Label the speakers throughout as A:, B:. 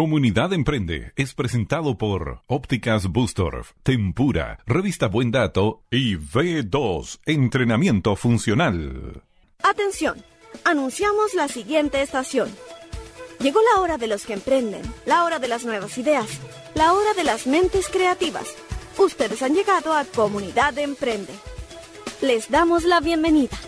A: Comunidad Emprende es presentado por Ópticas Bustorf, Tempura, Revista Buen Dato y V2 Entrenamiento Funcional.
B: Atención, anunciamos la siguiente estación. Llegó la hora de los que emprenden, la hora de las nuevas ideas, la hora de las mentes creativas. Ustedes han llegado a Comunidad Emprende. Les damos la bienvenida.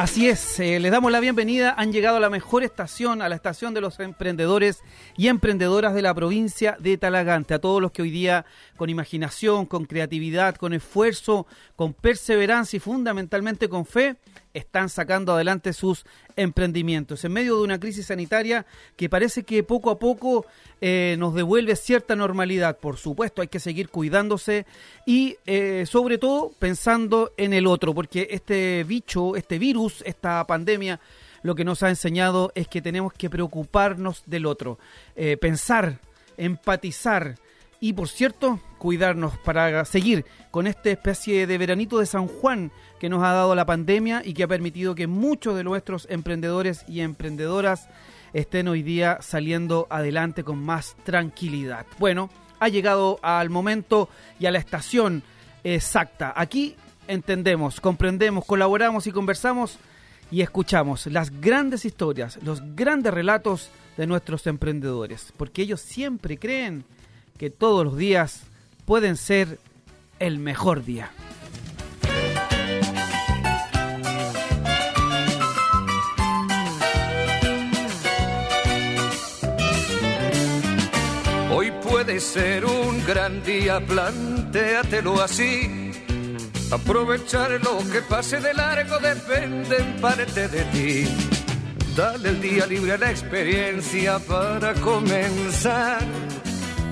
C: Así es, eh, les damos la bienvenida. Han llegado a la mejor estación, a la estación de los emprendedores y emprendedoras de la provincia de Talagante. A todos los que hoy día, con imaginación, con creatividad, con esfuerzo, con perseverancia y fundamentalmente con fe, están sacando adelante sus emprendimientos en medio de una crisis sanitaria que parece que poco a poco eh, nos devuelve cierta normalidad. Por supuesto, hay que seguir cuidándose y eh, sobre todo pensando en el otro, porque este bicho, este virus, esta pandemia, lo que nos ha enseñado es que tenemos que preocuparnos del otro, eh, pensar, empatizar y, por cierto, cuidarnos para seguir con esta especie de veranito de San Juan que nos ha dado la pandemia y que ha permitido que muchos de nuestros emprendedores y emprendedoras estén hoy día saliendo adelante con más tranquilidad. Bueno, ha llegado al momento y a la estación exacta. Aquí entendemos, comprendemos, colaboramos y conversamos y escuchamos las grandes historias, los grandes relatos de nuestros emprendedores, porque ellos siempre creen que todos los días pueden ser el mejor día.
D: Hoy puede ser un gran día, plantéatelo así. Aprovechar lo que pase de largo depende en parte de ti. Dale el día libre a la experiencia para comenzar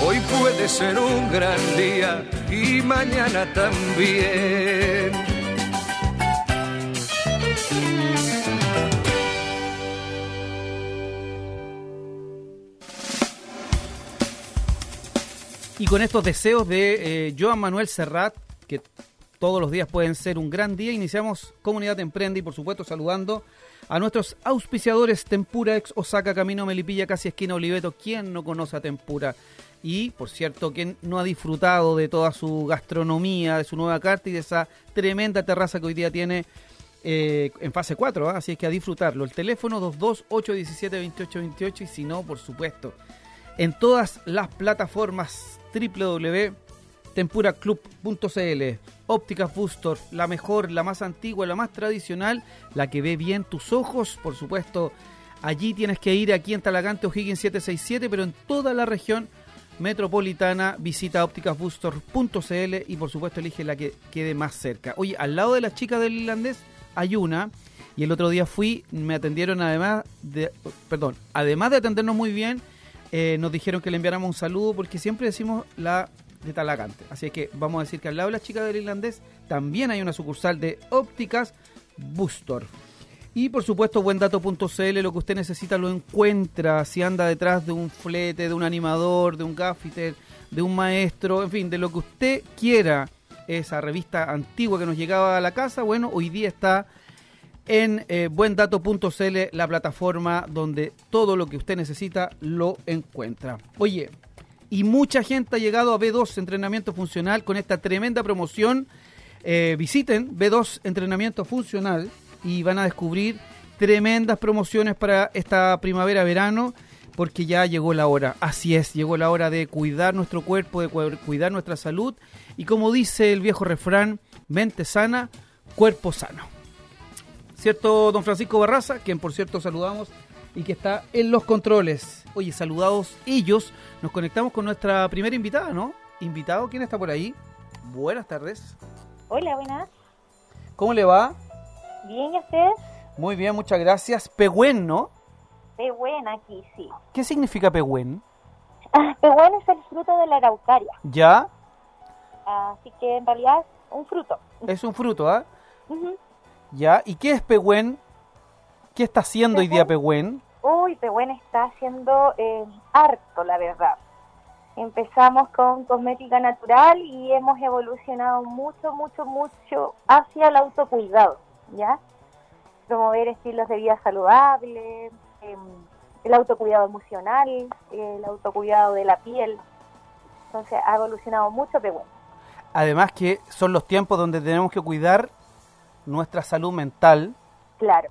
D: Hoy puede ser un gran día y mañana también.
C: Y con estos deseos de eh, Joan Manuel Serrat, que todos los días pueden ser un gran día, iniciamos Comunidad Emprende y por supuesto saludando a nuestros auspiciadores Tempura ex Osaka Camino Melipilla, casi esquina Oliveto. ¿Quién no conoce a Tempura? Y, por cierto, ¿quién no ha disfrutado de toda su gastronomía, de su nueva carta y de esa tremenda terraza que hoy día tiene eh, en fase 4? ¿ah? Así es que a disfrutarlo. El teléfono 228172828 y si no, por supuesto, en todas las plataformas www.tempuraclub.cl Ópticas Booster, la mejor, la más antigua, la más tradicional, la que ve bien tus ojos, por supuesto. Allí tienes que ir aquí en Talagante O'Higgins 767, pero en toda la región metropolitana, visita ópticasbooster.cl y por supuesto elige la que quede más cerca. Oye, al lado de las chicas del irlandés hay una y el otro día fui, me atendieron además de, perdón, además de atendernos muy bien, eh, nos dijeron que le enviáramos un saludo porque siempre decimos la de Talagante. Así que vamos a decir que al lado de las chicas del irlandés también hay una sucursal de ópticas Booster. Y por supuesto, buendato.cl, lo que usted necesita lo encuentra. Si anda detrás de un flete, de un animador, de un gaffiter, de un maestro, en fin, de lo que usted quiera, esa revista antigua que nos llegaba a la casa, bueno, hoy día está en eh, buendato.cl, la plataforma donde todo lo que usted necesita lo encuentra. Oye, y mucha gente ha llegado a B2 Entrenamiento Funcional con esta tremenda promoción. Eh, visiten B2 Entrenamiento Funcional y van a descubrir tremendas promociones para esta primavera-verano porque ya llegó la hora. Así es, llegó la hora de cuidar nuestro cuerpo, de cuidar nuestra salud y como dice el viejo refrán, mente sana, cuerpo sano. ¿Cierto, don Francisco Barraza? Quien por cierto saludamos y que está en los controles. Oye, saludados ellos, nos conectamos con nuestra primera invitada, ¿no? Invitado, ¿quién está por ahí? Buenas tardes.
E: Hola, buenas.
C: ¿Cómo le va?
E: Bien, ¿y usted?
C: Muy bien, muchas gracias. Pehuen, ¿no?
E: Pehuen aquí, sí.
C: ¿Qué significa pehuen?
E: Ah, pehuen es el fruto de la araucaria.
C: ¿Ya?
E: Así que en realidad es un fruto.
C: Es un fruto, ¿ah? ¿Ya? ¿Y qué es pehuen? ¿Qué está haciendo hoy día pehuen?
E: Uy, Pehuen está haciendo eh, harto, la verdad. Empezamos con cosmética natural y hemos evolucionado mucho, mucho, mucho hacia el autocuidado. ¿Ya? Promover estilos de vida saludables, em, el autocuidado emocional, el autocuidado de la piel. Entonces ha evolucionado mucho, pero bueno.
C: Además que son los tiempos donde tenemos que cuidar nuestra salud mental.
E: Claro.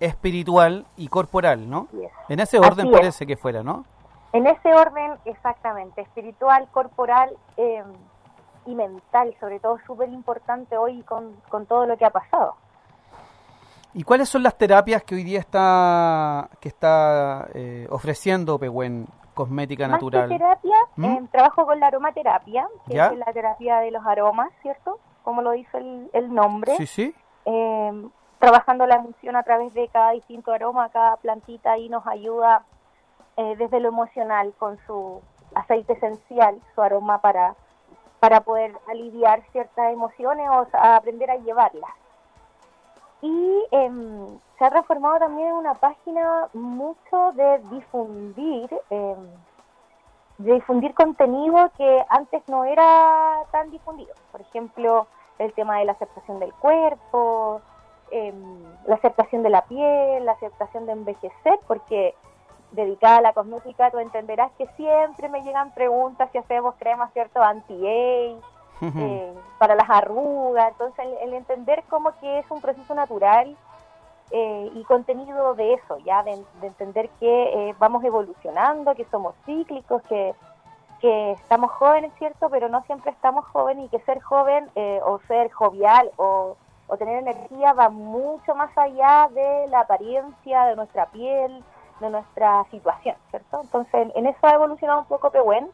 C: Espiritual y corporal, ¿no? En ese orden parece que fuera, ¿no?
E: En ese orden, exactamente. Espiritual, corporal em, y mental, sobre todo, súper importante hoy con, con todo lo que ha pasado.
C: ¿Y cuáles son las terapias que hoy día está que está eh, ofreciendo Pehuen Cosmética Natural?
E: Que terapia, ¿Mm? eh, trabajo con la aromaterapia, que es la terapia de los aromas, ¿cierto? Como lo dice el, nombre.
C: Sí, sí.
E: Eh, trabajando la emoción a través de cada distinto aroma, cada plantita ahí nos ayuda desde lo emocional con su aceite esencial, su aroma para, para poder aliviar ciertas emociones o aprender a llevarlas. Y em, se ha reformado también una página mucho de difundir, eh, de difundir contenido que antes no era tan difundido. Por ejemplo, el tema de la aceptación del cuerpo, em, la aceptación de la piel, la aceptación de envejecer, porque dedicada a la cosmética tú entenderás que siempre me llegan preguntas si hacemos cremas, ¿cierto? Anti-age eh, para las arrugas. Entonces, el, entender como que es un proceso natural eh, y contenido de eso, ya de, entender que eh, vamos evolucionando, que somos cíclicos, que, que estamos jóvenes, ¿cierto? Pero no siempre estamos jóvenes y que ser joven o ser jovial o, o tener energía va mucho más allá de la apariencia, de nuestra piel, de nuestra situación, ¿cierto? Entonces, en eso ha evolucionado un poco Pehuen,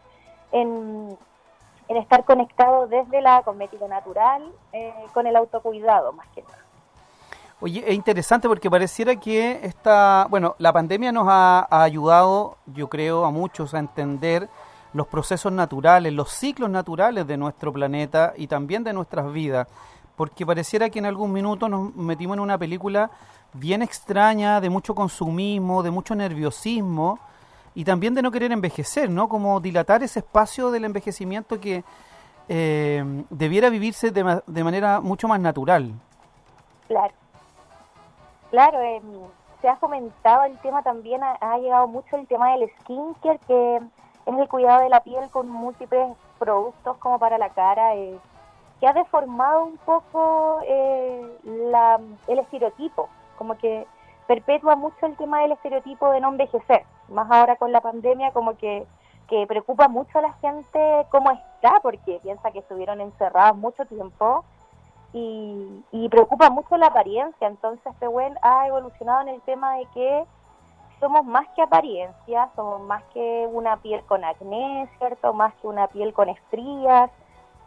E: en en estar conectado desde la cosmética natural eh, con el autocuidado más que nada.
C: Oye, es interesante porque pareciera que esta, bueno, la pandemia nos ha, ayudado, yo creo, a muchos a entender los procesos naturales, los ciclos naturales de nuestro planeta y también de nuestras vidas, porque pareciera que en algún minuto nos metimos en una película bien extraña, de mucho consumismo, de mucho nerviosismo, y también de no querer envejecer, ¿no? Como dilatar ese espacio del envejecimiento que eh, debiera vivirse de, de, manera mucho más natural.
E: Claro. Claro, em, se ha fomentado el tema también, ha, llegado mucho el tema del skincare, que es el cuidado de la piel con múltiples productos como para la cara, eh, que ha deformado un poco eh, la, el estereotipo, como que perpetúa mucho el tema del estereotipo de no envejecer, más ahora con la pandemia como que, que preocupa mucho a la gente cómo está, porque piensa que estuvieron encerrados mucho tiempo y, y preocupa mucho la apariencia, entonces este buen ha evolucionado en el tema de que somos más que apariencia, somos más que una piel con acné, ¿cierto? Más que una piel con estrías,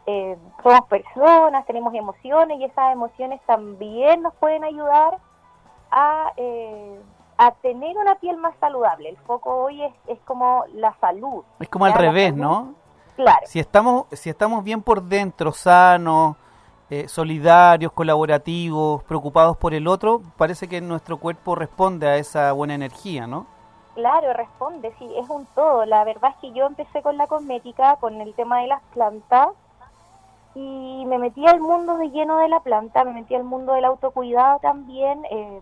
E: eh, somos personas, tenemos emociones y esas emociones también nos pueden ayudar a, eh, a tener una piel más saludable. El foco hoy es, es como la salud.
C: Es como al revés, ¿no?
E: Claro.
C: Si estamos, si estamos bien por dentro, sanos, eh, solidarios, colaborativos, preocupados por el otro, parece que nuestro cuerpo responde a esa buena energía, ¿no?
E: Claro, responde, sí, es un todo. La verdad es que yo empecé con la cosmética, con el tema de las plantas, y me metí al mundo de lleno de la planta, me metí al mundo del autocuidado también, eh,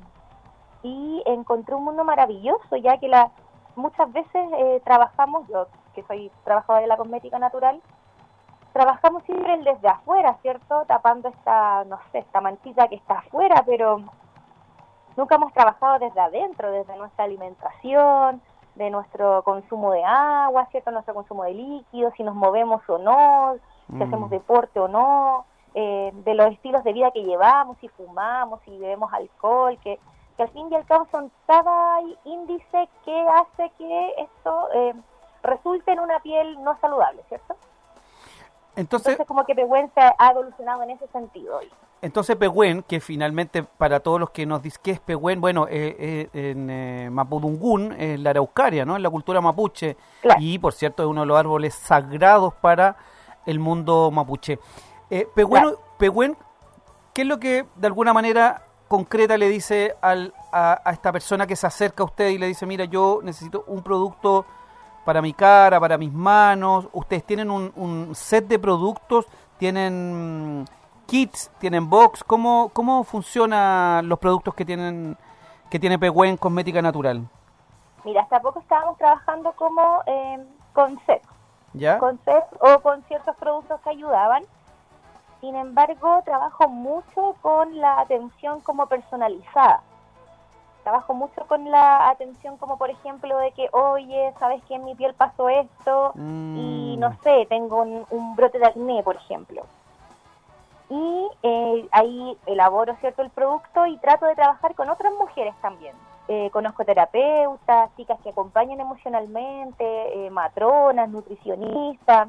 E: y encontré un mundo maravilloso, ya que la, muchas veces eh, trabajamos, yo que soy trabajadora de la cosmética natural, trabajamos siempre desde afuera, ¿cierto? Tapando esta, no sé, esta manchita que está afuera, pero nunca hemos trabajado desde adentro, desde nuestra alimentación, de nuestro consumo de agua, ¿cierto? Nuestro consumo de líquidos, si nos movemos o no, si
C: Mm.
E: hacemos deporte o no, eh, de los estilos de vida que llevamos, si fumamos, si bebemos alcohol, que, que al fin y al cabo son cada índice que hace que esto eh, resulte en una piel no saludable, ¿cierto?
C: Entonces,
E: Entonces como que Pehuen se ha evolucionado en ese sentido hoy.
C: entonces Pehuen, que finalmente para todos los que nos dicen qué es Pehuen, bueno, eh, eh, en eh, Mapudungún, es la araucaria, ¿no? En la cultura mapuche.
E: Claro.
C: Y, por cierto, es uno de los árboles sagrados para el mundo mapuche. Eh, Pehuen,
E: Claro.
C: Pehuen, ¿qué es lo que de alguna manera concreta le dice al, a, a esta persona que se acerca a usted y le dice, mira, yo necesito un producto para mi cara, para mis manos? Ustedes tienen un, un set de productos, tienen kits, tienen box. ¿Cómo, cómo funcionan los productos que tienen que tiene Pehuen Cosmética Natural?
E: Mira, hasta poco estábamos trabajando como eh, con set,
C: ¿Ya?
E: con set o con ciertos productos que ayudaban. Sin embargo, trabajo mucho con la atención como personalizada. Trabajo mucho con la atención como, por ejemplo, de que, oye, ¿sabes que en mi piel pasó esto? Y
C: Mm.
E: no sé, tengo un, un brote de acné, por ejemplo. Y eh, ahí elaboro, ¿cierto?, el producto y trato de trabajar con otras mujeres también. Eh, conozco terapeutas, chicas que acompañan emocionalmente, eh, matronas, nutricionistas.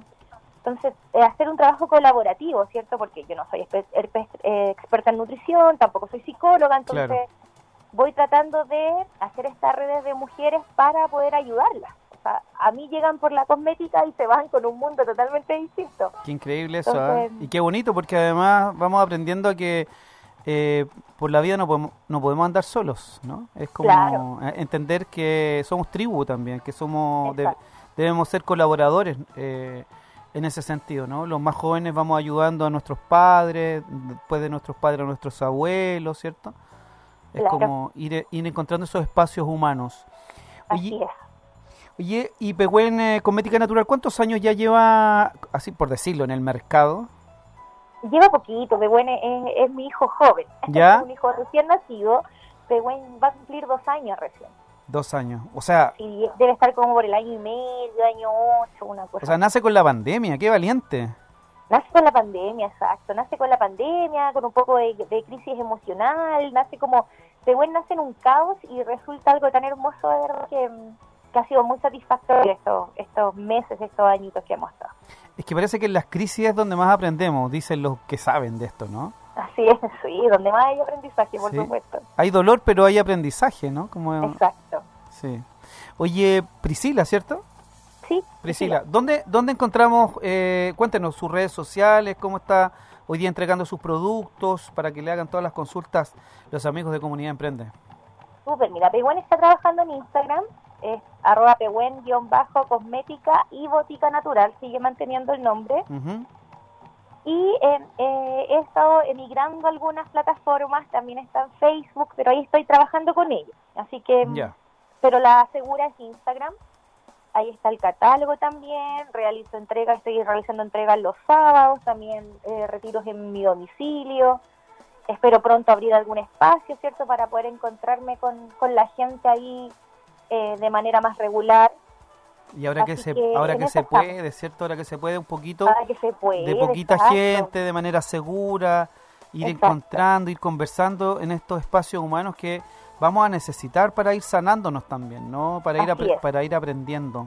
E: Entonces, eh, hacer un trabajo colaborativo, ¿cierto? Porque yo no soy eh, experta en nutrición, tampoco soy psicóloga, entonces
C: Claro.
E: voy tratando de hacer estas redes de mujeres para poder ayudarlas. O sea, a mí llegan por la cosmética y se van con un mundo totalmente distinto.
C: Qué increíble eso.
E: Entonces-
C: Y qué bonito, porque además vamos aprendiendo a que eh, por la vida no podemos, no podemos andar solos, ¿no? Es como
E: Claro.
C: eh, entender que somos tribu también, que somos de- debemos ser colaboradores eh, en ese sentido, ¿no? Los más jóvenes vamos ayudando a nuestros padres, después de nuestros padres a nuestros abuelos, ¿cierto? Es
E: Claro.
C: como ir, ir encontrando esos espacios humanos.
E: Así
C: Oye,
E: es.
C: Oye, y Pehuen eh, Cosmética Natural, ¿cuántos años ya lleva, así por decirlo, en el mercado?
E: Lleva poquito, Pehuen es, es mi hijo joven.
C: ¿Ya?
E: Es un hijo recién nacido. Pehuen va a cumplir dos años recién.
C: Dos años. O sea,
E: Y debe estar como por el año y medio, año ocho, una cosa.
C: o sea, nace con la pandemia, qué valiente.
E: Nace con la pandemia, exacto. Nace con la pandemia, con un poco de, de crisis emocional. Nace como. Pehuen nace en un caos y resulta algo tan hermoso, de verdad, que, que ha sido muy satisfactorio estos, estos meses, estos añitos que hemos estado.
C: Es que parece que en las crisis es donde más aprendemos, dicen los que saben de esto, ¿no?
E: Así es, sí, donde más hay aprendizaje, por
C: Sí.
E: supuesto.
C: Hay dolor, pero hay aprendizaje, ¿no? Como,
E: Exacto.
C: sí. Oye, Priscila, ¿cierto?
E: Sí,
C: Priscila, ¿dónde, dónde encontramos, eh, cuéntenos sus redes sociales, cómo está hoy día entregando sus productos para que le hagan todas las consultas los amigos de Comunidad Emprende?
E: Súper, mira, Pehuen está trabajando en Instagram, es arroba pehuen-cosmética y botica natural, sigue manteniendo el nombre.
C: Ujú.
E: Y eh, eh, he estado emigrando a algunas plataformas, también está en Facebook, pero ahí estoy trabajando con ellos. Así que,
C: Ya.
E: pero la segura es Instagram. Ahí está el catálogo también, realizo entregas, estoy realizando entregas los sábados, también eh, retiros en mi domicilio. Espero pronto abrir algún espacio, ¿cierto? Para poder encontrarme con, con la gente ahí eh, de manera más regular,
C: Y ahora que se,
E: que
C: ahora que se
E: estamos.
C: puede, ¿cierto? Ahora que se puede un poquito de poquita
E: exacto.
C: gente, de manera segura, ir
E: Exacto.
C: encontrando, ir conversando en estos espacios humanos que vamos a necesitar para ir sanándonos también, ¿no? Para ir,
E: Así es.
C: para ir aprendiendo.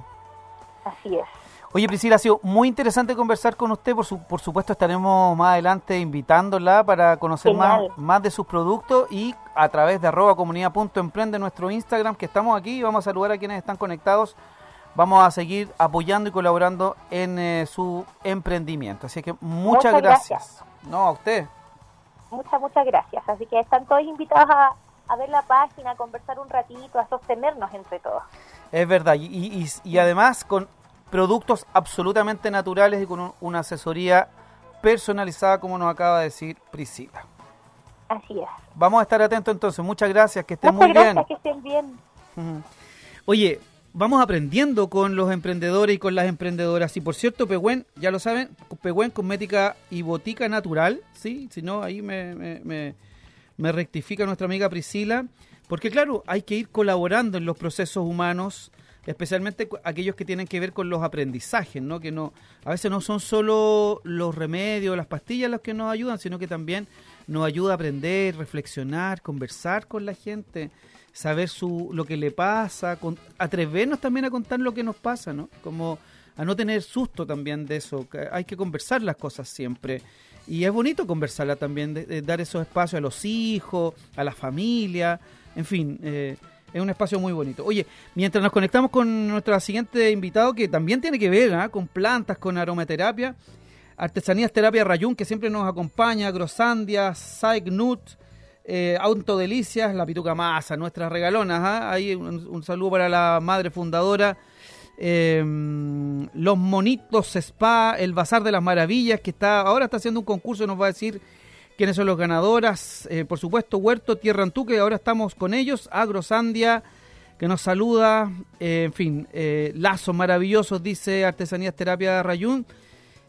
E: Así es.
C: Oye, Priscila, ha sido muy interesante conversar con usted. Por, su- por supuesto, estaremos más adelante invitándola para conocer más,
E: Genial.
C: más de sus productos y a través de arroba comunidad.emprende nuestro Instagram, que estamos aquí. Vamos a saludar a quienes están conectados. Vamos a seguir apoyando y colaborando en eh, su emprendimiento. Así que muchas,
E: Muchas
C: gracias.
E: gracias.
C: No, a usted.
E: Muchas, muchas gracias. Así que están todos invitados a, a ver la página, a conversar un ratito, a sostenernos entre todos.
C: Es verdad, y, y, y además con productos absolutamente naturales y con un- una asesoría personalizada, como nos acaba de decir Priscila.
E: Así es.
C: Vamos a estar atentos entonces. Muchas gracias, que estén
E: Muchas
C: muy
E: gracias,
C: bien.
E: que estén bien.
C: Oye, vamos aprendiendo con los emprendedores y con las emprendedoras. Y por cierto, Pehuen, ya lo saben, Pehuen Cosmética y Botica Natural, ¿sí? Si no, ahí me, me, me- me rectifica nuestra amiga Priscila. Porque claro, hay que ir colaborando en los procesos humanos, especialmente aquellos que tienen que ver con los aprendizajes, ¿no? Que no, a veces no son solo los remedios, las pastillas los que nos ayudan, sino que también nos ayuda a aprender, reflexionar, conversar con la gente, saber su, lo que le pasa, con- atrevernos también a contar lo que nos pasa, ¿no? Como a no tener susto también de eso, que hay que conversar las cosas siempre. Y es bonito conversarla también, de, dar esos espacios a los hijos, a la familia, en fin, eh, es un espacio muy bonito. Oye, mientras nos conectamos con nuestro siguiente invitado, que también tiene que ver ¿ah? con plantas, con aromaterapia, Artesanías Terapia Rayún, que siempre nos acompaña, Grosandia, Saignut, eh, Autodelicias, La Pituca Masa, nuestras regalonas. ¿ah? Ahí un, saludo para la madre fundadora. eh, los Monitos Spa, el Bazar de las Maravillas, que está ahora está haciendo un concurso, nos va a decir quiénes son los ganadoras. Eh, por supuesto, Huerto Tierra Antú, que ahora estamos con ellos. Agrosandia, que nos saluda. eh, en fin, eh, lazos maravillosos, dice Artesanías Terapia Rayún.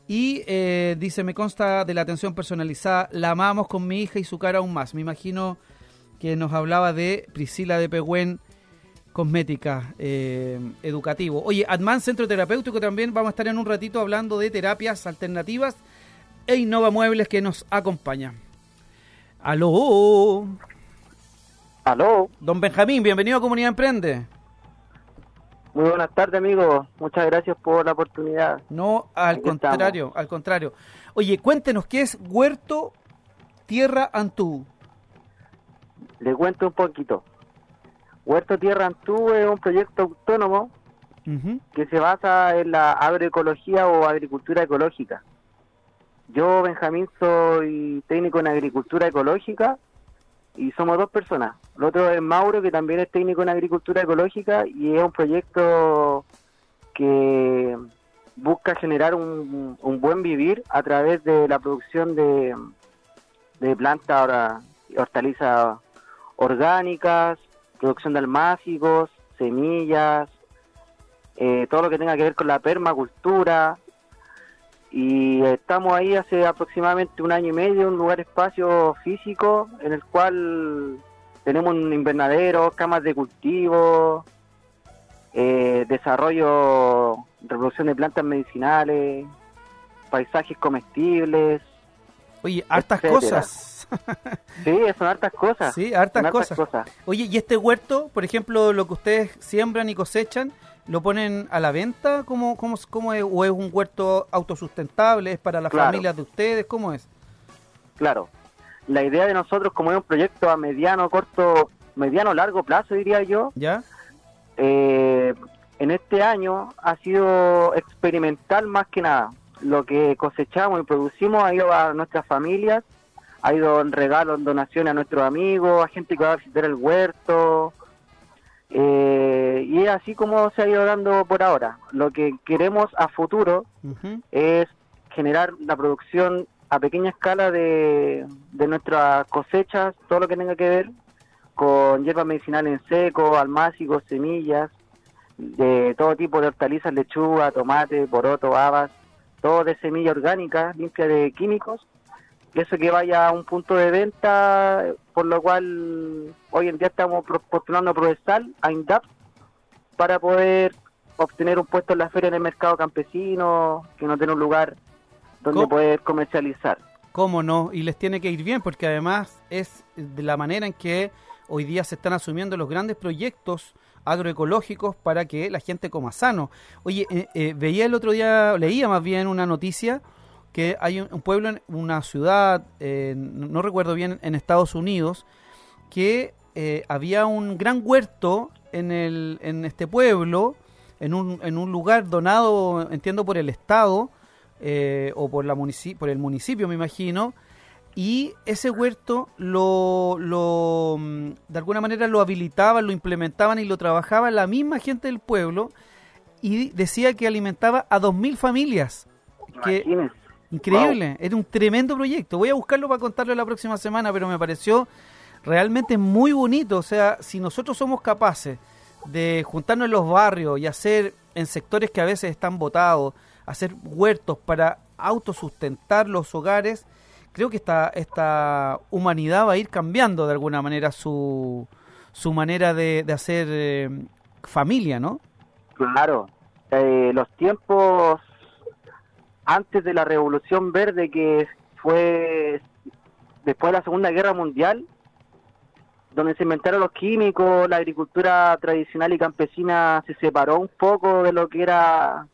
C: Y eh, dice, me consta de la atención personalizada, la amamos con mi hija y su cara aún más. Me imagino que nos hablaba de Priscila de Pehuen, cosmética, eh, educativo. Oye, Adman Centro Terapéutico también vamos a estar en un ratito hablando de terapias alternativas e Innova Muebles que nos acompaña. Aló,
F: Aló,
C: don Benjamín, bienvenido a Comunidad Emprende.
F: Muy buenas tardes amigos, muchas gracias por la oportunidad.
C: No, al
F: Aquí
C: contrario, al contrario. Oye, cuéntenos qué es Huerto Tierra Antú.
F: Les cuento un poquito. Huerto Tierra Antú es un proyecto autónomo que se basa en la agroecología o agricultura ecológica. Yo, Benjamín, soy técnico en agricultura ecológica y somos dos personas. El otro es Mauro, que también es técnico en agricultura ecológica y es un proyecto que busca generar un, un buen vivir a través de la producción de, de plantas, hortalizas orgánicas, producción de almácigos, semillas, eh, todo lo que tenga que ver con la permacultura. Y estamos ahí hace aproximadamente un año y medio, un lugar espacio físico en el cual tenemos un invernadero, camas de cultivo, eh, desarrollo, reproducción de plantas medicinales, paisajes comestibles.
C: Oye, hartas
F: Etcétera.
C: cosas.
F: Sí, son hartas cosas.
C: Sí, hartas cosas. Oye, ¿y este huerto, por ejemplo, lo que ustedes siembran y cosechan, lo ponen a la venta? ¿Cómo, cómo, cómo es? ¿O es un huerto autosustentable? ¿Es para las
F: Claro.
C: familias de ustedes? ¿Cómo es?
F: Claro. La idea de nosotros, como es un proyecto a mediano, corto, mediano, largo plazo, diría yo,
C: ¿Ya?
F: eh, en este año ha sido experimental más que nada. Lo que cosechamos y producimos ha ido a nuestras familias, ha ido en regalos, en donaciones a nuestros amigos, a gente que va a visitar el huerto. eh, y es así como se ha ido dando por ahora. Lo que queremos a futuro es generar la producción a pequeña escala de, de nuestras cosechas, todo lo que tenga que ver con hierbas medicinales en seco, almácigos, semillas, de todo tipo de hortalizas, lechuga, tomate, poroto, habas, todo de semilla orgánica, limpia de químicos, y eso que vaya a un punto de venta, por lo cual hoy en día estamos postulando a Prodesal, a INDAP, para poder obtener un puesto en la feria en el mercado campesino, que no tiene un lugar donde
C: ¿Cómo?
F: poder comercializar.
C: ¿Cómo no? Y les tiene que ir bien porque además es de la manera en que hoy día se están asumiendo los grandes proyectos agroecológicos para que la gente coma sano. Oye, eh, eh, veía el otro día, leía más bien una noticia que hay un, un pueblo, en una ciudad, eh, no, no recuerdo bien, en Estados Unidos, que eh, había un gran huerto en, el, en este pueblo, en un, en un lugar donado, entiendo, por el Estado, eh, o por, la munici- por el municipio, me imagino, y ese huerto lo, lo, mm, de alguna manera lo habilitaban, lo implementaban y lo trabajaba la misma gente del pueblo y decía que alimentaba a 2.000 familias. Que, increíble, era un tremendo proyecto. Voy a buscarlo para contarlo la próxima semana, pero me pareció realmente muy bonito. O sea, si nosotros somos capaces de juntarnos en los barrios y hacer en sectores que a veces están botados, hacer huertos para autosustentar los hogares, creo que esta, esta humanidad va a ir cambiando de alguna manera su, su manera de, de hacer eh, familia, ¿no?
F: Claro, eh, los tiempos antes de la Revolución Verde, que fue después de la Segunda Guerra Mundial, donde se inventaron los químicos, la agricultura tradicional y campesina se separó un poco de lo que era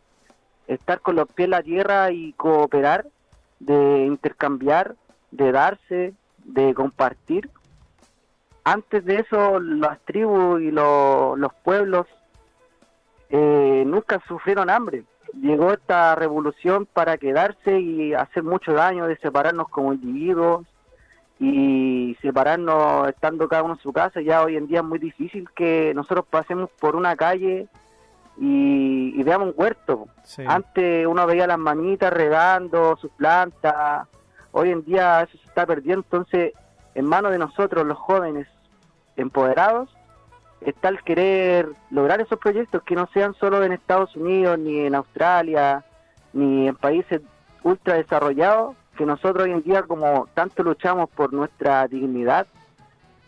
F: estar con los pies en la tierra y cooperar, de intercambiar, de darse, de compartir. Antes de eso, las tribus y lo- los pueblos eh, nunca sufrieron hambre. Llegó esta revolución para quedarse y hacer mucho daño, de separarnos como individuos y separarnos estando cada uno en su casa. Ya hoy en día es muy difícil que nosotros pasemos por una calle y, y veamos un huerto.
C: Sí.
F: Antes uno veía las manitas regando sus plantas, hoy en día eso se está perdiendo, entonces en manos de nosotros los jóvenes empoderados está el querer lograr esos proyectos que no sean solo en Estados Unidos, ni en Australia, ni en países ultra desarrollados, que nosotros hoy en día como tanto luchamos por nuestra dignidad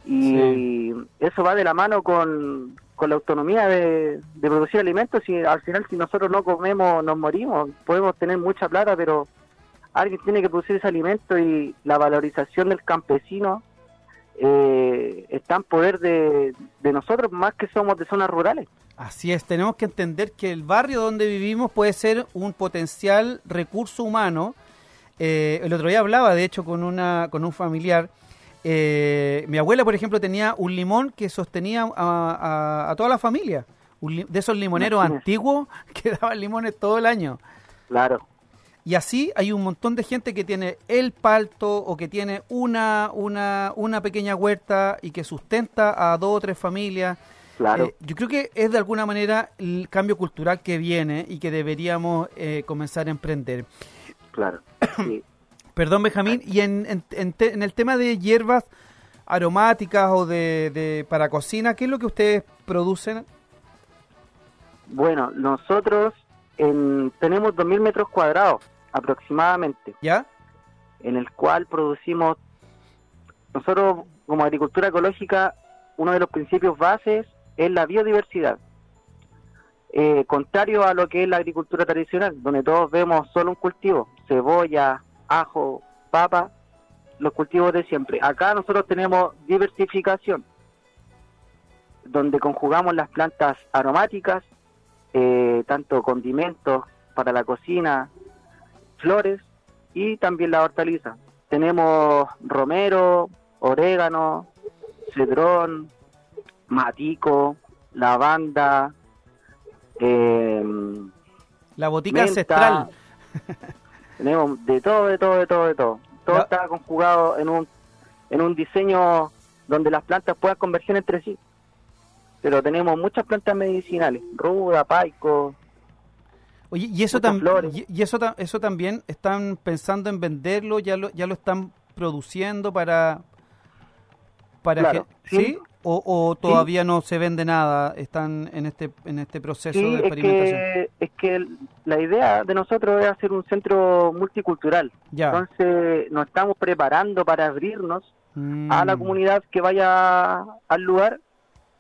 F: y eso va de la mano con, con la autonomía de, producir alimentos y al final si nosotros no comemos nos morimos, podemos tener mucha plata pero alguien tiene que producir ese alimento y la valorización del campesino eh, está en poder de, de nosotros más que somos de zonas rurales.
C: Así es, tenemos que entender que el barrio donde vivimos puede ser un potencial recurso humano. Eh, el otro día hablaba, de hecho, con, una, con un familiar. Eh, mi abuela, por ejemplo, tenía un limón que sostenía a, a- a toda la familia. Un de esos limoneros antiguos que daban limones todo el año.
F: Claro,
C: Y así hay un montón de gente que tiene el palto o que tiene una, una, una pequeña huerta y que sustenta a dos o tres familias.
F: claro.
C: Eh, yo creo que es de alguna manera el cambio cultural que viene y que deberíamos eh, comenzar a emprender.
F: Claro, sí.
C: Perdón, Benjamín, y en, en, en te- en el tema de hierbas aromáticas o de, de para cocina, ¿qué es lo que ustedes producen?
F: Bueno, nosotros en, tenemos 2.000 metros cuadrados aproximadamente,
C: ¿Ya?
F: en el cual producimos, nosotros como agricultura ecológica, uno de los principios bases es la biodiversidad. Eh, contrario a lo que es la agricultura tradicional, donde todos vemos solo un cultivo, cebolla, ajo, papa, los cultivos de siempre. Acá nosotros tenemos diversificación, donde conjugamos las plantas aromáticas, eh, tanto condimentos para la cocina, flores y también la hortaliza. Tenemos romero, orégano, cedrón, matico, lavanda, eh,
C: La botica
F: menta.
C: ancestral.
F: Tenemos de todo, de todo, de todo, de todo. Todo está conjugado en un, en un diseño donde las plantas puedan converger entre sí. Pero tenemos muchas plantas medicinales, ruda, paico,
C: Oye, y eso,
F: muchas
C: tam-
F: flores.
C: y, y eso, ta- eso también están pensando en venderlo, ya lo, ya lo están produciendo para... para
F: Claro,
C: que-
F: sí.
C: O, o todavía no se vende nada, están en este en este proceso
F: Sí,
C: de
F: es
C: experimentación.
F: que, es que la idea de nosotros es hacer un centro multicultural.
C: Ya.
F: Entonces nos estamos preparando para abrirnos
C: Mm.
F: a la comunidad que vaya al lugar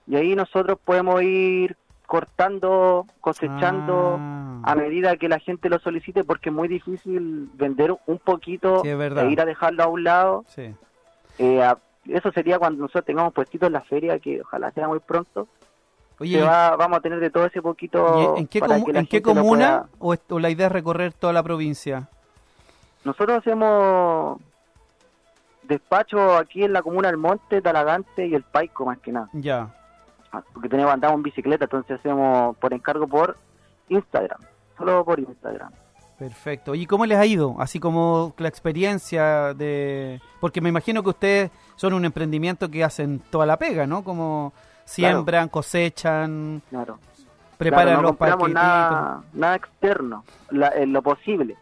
F: y ahí nosotros podemos ir cortando, cosechando
C: Ah.
F: a medida que la gente lo solicite porque es muy difícil vender un poquito
C: Sí, es
F: e ir a dejarlo a un lado.
C: Sí.
F: Eh, a- eso sería cuando nosotros tengamos puestitos en la feria, que ojalá sea muy pronto.
C: Oye,
F: que
C: ¿y-
F: va- vamos a tener de todo ese poquito.
C: en qué,
F: para
C: comu-
F: que la
C: en qué
F: gente lo
C: comuna
F: pueda-
C: o, o la idea es recorrer toda la provincia?
F: Nosotros hacemos despacho aquí en la comuna del Monte, Talagante y el Paico más que nada.
C: Ya.
F: Ah, Porque tenemos andamos en bicicleta, entonces hacemos por encargo por Instagram. Solo por Instagram.
C: Perfecto. ¿Y cómo les ha ido? Así como la experiencia de... Porque me imagino que ustedes son un emprendimiento que hacen toda la pega, ¿no? Como siembran, cosechan,
F: Claro.
C: preparan
F: Claro, no
C: los paquetitos.
F: nada, nada externo, la- en lo posible.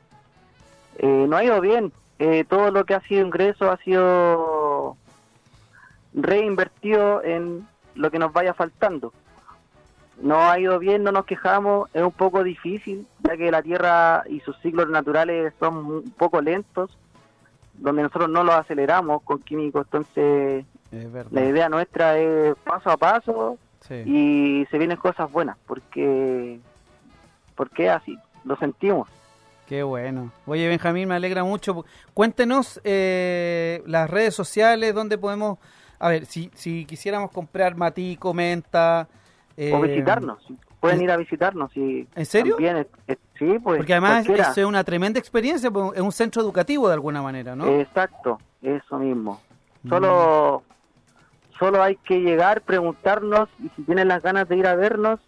F: Eh, no ha ido bien. Eh, todo lo que ha sido ingreso ha sido reinvertido en lo que nos vaya faltando. No ha ido bien, no nos quejamos, es un poco difícil, ya que la Tierra y sus ciclos naturales son un poco lentos, donde nosotros no los aceleramos con químicos, entonces la idea nuestra es paso a paso,
C: Sí.
F: y se vienen cosas buenas porque porque es así lo sentimos
C: Qué bueno. Oye, Benjamín, me alegra mucho. Cuéntenos eh, las redes sociales donde podemos... A ver, si, si quisiéramos comprar matico, menta... eh,
F: o visitarnos pueden
C: ¿en-
F: ir a visitarnos y
C: ¿En serio?
F: también es- es- sí pues
C: Porque además
F: cualquiera.
C: es una tremenda experiencia, pues, es un centro educativo de alguna manera, ¿no?
F: exacto eso mismo
C: Mm.
F: solo solo hay que llegar preguntarnos y si tienen las ganas de ir a vernos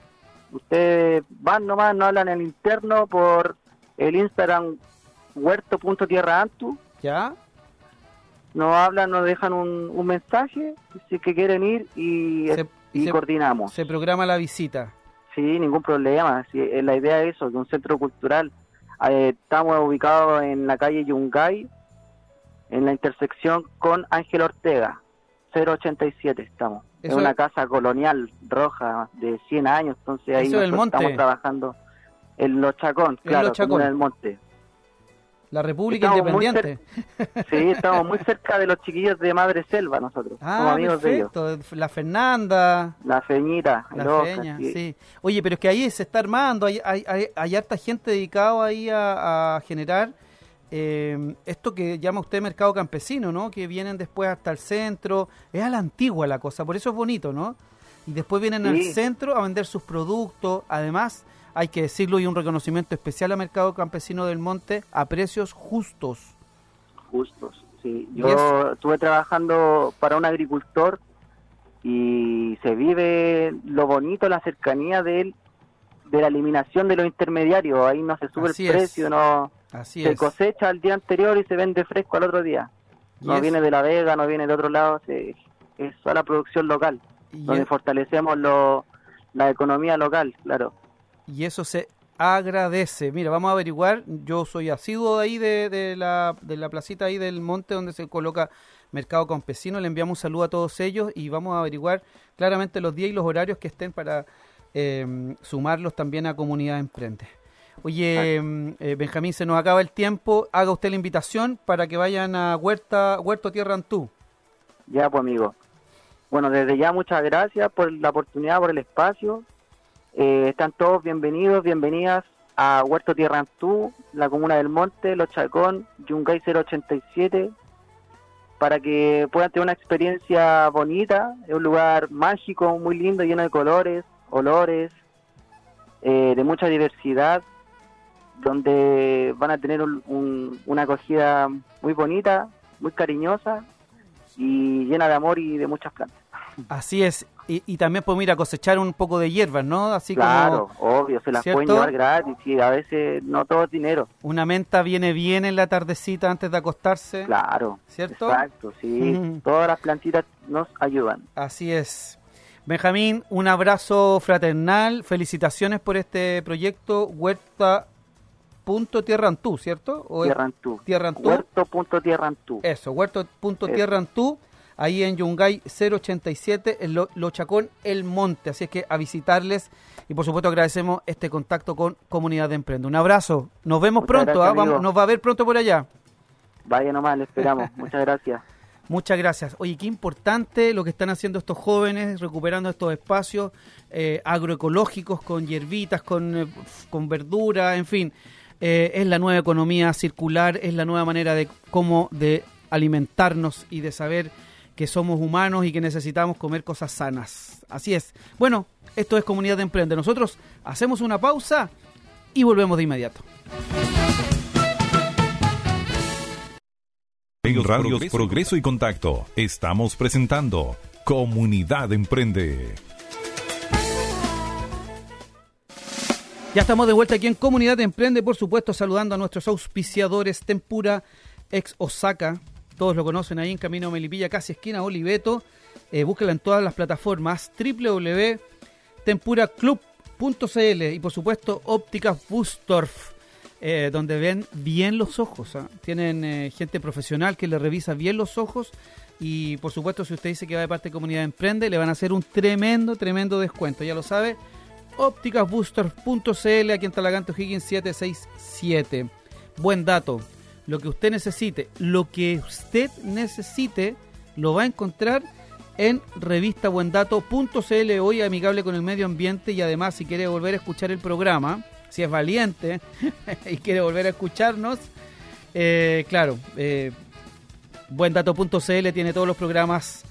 F: ustedes van nomás no hablan en el interno por el Instagram huerto.tierraantu
C: ¿Ya?
F: nos hablan, nos dejan un, un mensaje, si que quieren ir y,
C: Se-
F: y
C: se-
F: coordinamos.
C: Se programa la visita.
F: Sí, ningún problema. Sí, eh, la idea es eso, que un centro cultural. eh, estamos ubicados en la calle Yungay, en la intersección con Ángel Ortega, 087 estamos. Es una
C: es-
F: casa colonial roja de 100 años, entonces ahí nosotros
C: monte.
F: estamos trabajando en Los Chacón,
C: En
F: claro,
C: Los Chacón.
F: comuna del monte.
C: La República
F: Estamos
C: Independiente.
F: Sí, estamos muy cerca de los chiquillos de Madre Selva nosotros,
C: Ah,
F: amigos de ellos.
C: La Fernanda,
F: La Feñita,
C: la Feña,
F: sí.
C: sí. Oye, pero es que ahí se está armando, hay, hay, hay, hay harta gente dedicada ahí a, a generar eh, esto que llama usted mercado campesino, ¿no? Que vienen después hasta el centro, es a la antigua la cosa, por eso es bonito, ¿no? Y después vienen al centro a vender sus productos, además hay que decirlo y un reconocimiento especial al mercado campesino del monte a precios justos.
F: Justos, sí. Yo
C: es-
F: estuve trabajando para un agricultor y se vive lo bonito, la cercanía de él, de la eliminación de los intermediarios. Ahí no se sube
C: Así
F: el
C: es.
F: precio, no
C: Así
F: se
C: es.
F: cosecha al día anterior y se vende fresco al otro día. No viene de la Vega, no viene de otro lado, se, es a la producción local, donde
C: es-
F: fortalecemos lo, la economía local, claro.
C: y eso se agradece. Mira, vamos a averiguar. Yo soy asiduo de ahí de, de la, de la placita ahí del monte donde se coloca Mercado Campesino. Le enviamos un saludo a todos ellos y vamos a averiguar claramente los días y los horarios que estén para eh, sumarlos también a Comunidad Emprende. Oye, mm, eh, Benjamín, se nos acaba el tiempo. Haga usted la invitación para que vayan a Huerta, Huerto Tierra Antú.
F: Ya, pues amigo. Bueno, desde ya muchas gracias por la oportunidad, por el espacio. Eh, están todos bienvenidos, bienvenidas a Huerto Tierra Antú, la Comuna del Monte, Los Chacón, Yungay 087, para que puedan tener una experiencia bonita. Es un lugar mágico, muy lindo, lleno de colores, olores, eh, de mucha diversidad, donde van a tener un- un- una acogida muy bonita, muy cariñosa y llena de amor y de muchas plantas.
C: Así es. Y, y también podemos ir a cosechar un poco de hierbas, ¿no? Así
F: claro,
C: como
F: obvio, se las
C: ¿cierto?
F: pueden llevar gratis y a veces no todo es dinero.
C: una menta viene bien en la tardecita antes de acostarse.
F: Claro,
C: ¿Cierto?
F: exacto, sí. Todas las plantitas nos ayudan.
C: Así es. Benjamín, un abrazo fraternal, felicitaciones por este proyecto Huerta punto Tierra Antú, ¿cierto? ¿O es
F: Tierra Antú.
C: Tierra Antú?
F: Huerto punto Tierra Antú.
C: Eso, Huerto punto
F: Eso.
C: Tierra Antú, ahí en Yungay 087, en Lo, Lo Chacón, El Monte. Así es que a visitarles y por supuesto agradecemos este contacto con Comunidad de Emprende. Un abrazo, nos vemos
F: Muchas
C: pronto,
F: gracias,
C: ¿ah? Vamos- nos va a ver pronto por allá.
F: Vaya nomás, le esperamos. Muchas gracias.
C: Muchas gracias. Oye, qué importante lo que están haciendo estos jóvenes, recuperando estos espacios eh, agroecológicos con hierbitas, con, eh, con verdura, en fin. Eh, es la nueva economía circular, es la nueva manera de cómo de alimentarnos y de saber que somos humanos y que necesitamos comer cosas sanas. Así es. Bueno, esto es Comunidad de Emprende. Nosotros hacemos una pausa y volvemos de inmediato.
A: En Radios Progreso y Contacto estamos presentando Comunidad Emprende.
C: Ya estamos de vuelta aquí en Comunidad Emprende, por supuesto, saludando a nuestros auspiciadores Tempura, ex Osaka. Todos lo conocen ahí en Camino Melipilla, casi esquina Oliveto. Eh, búsquela en todas las plataformas www.tempuraclub.cl y por supuesto Ópticas Bustorf, eh, donde ven bien los ojos. ¿ah? Tienen eh, gente profesional que le revisa bien los ojos y por supuesto si usted dice que va de parte de Comunidad Emprende, le van a hacer un tremendo, tremendo descuento. Ya lo sabe ópticasbooster.cl aquí en Talagante Higgins 767. Buen dato. Lo que usted necesite, lo que usted necesite, lo va a encontrar en revistabuendato.cl hoy amigable con el medio ambiente y además si quiere volver a escuchar el programa, si es valiente y quiere volver a escucharnos, eh, claro, eh, buendato.cl tiene todos los programas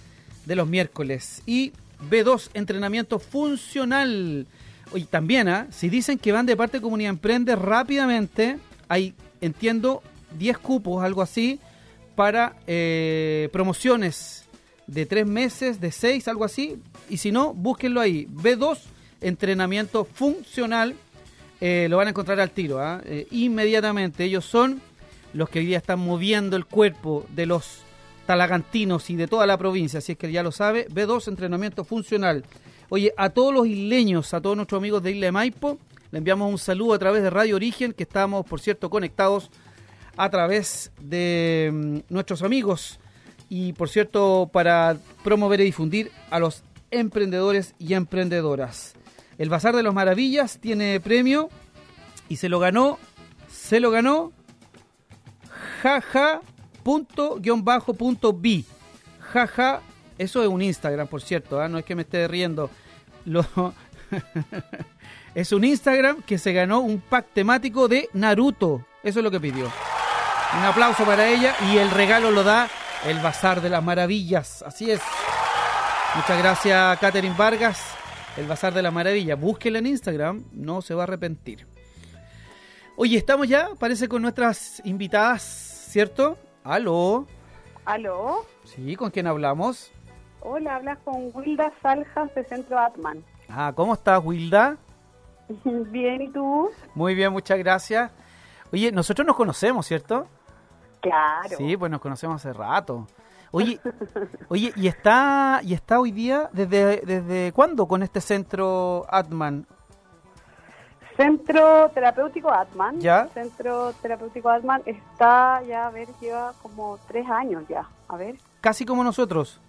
C: de los miércoles y B2 entrenamiento funcional y también, ¿ah? si dicen que van de parte de Comunidad Emprende, rápidamente hay, entiendo, 10 cupos, algo así, para eh, promociones de 3 meses, de 6, algo así. Y si no, búsquenlo ahí. B2, entrenamiento funcional. Eh, lo van a encontrar al tiro, ¿ah? eh, inmediatamente. Ellos son los que hoy día están moviendo el cuerpo de los talagantinos y de toda la provincia. Así es que ya lo sabe. B2, entrenamiento funcional. Oye, a todos los isleños, a todos nuestros amigos de Isla de Maipo, le enviamos un saludo a través de Radio Origen, que estamos, por cierto, conectados a través de mm, nuestros amigos y, por cierto, para promover y difundir a los emprendedores y emprendedoras. El Bazar de las Maravillas tiene premio y se lo ganó, se lo ganó, jaja. Jaja, eso es un Instagram, por cierto, ¿ah? no es que me esté riendo. Lo... es un Instagram que se ganó un pack temático de Naruto. Eso es lo que pidió. Un aplauso para ella y el regalo lo da el Bazar de las Maravillas. Así es. Muchas gracias, Catherine Vargas. El Bazar de las Maravillas. Búsquela en Instagram, no se va a arrepentir. Oye, estamos ya, parece, con nuestras invitadas, ¿cierto? Aló.
G: ¿Aló?
C: Sí, ¿con quién hablamos?
G: Hola, hablas con Wilda Saljas de Centro Atman.
C: Ah, ¿cómo estás, Wilda?
G: Bien, ¿y tú?
C: Muy bien, muchas gracias. Oye, nosotros nos conocemos, ¿cierto?
G: Claro.
C: Sí, pues nos conocemos hace rato. Oye, oye, y está y está hoy día desde desde cuándo con este centro Atman?
G: Centro Terapéutico Atman.
C: ¿Ya?
G: Centro Terapéutico Atman está ya, a ver, lleva como tres años ya. A ver.
C: Casi como nosotros.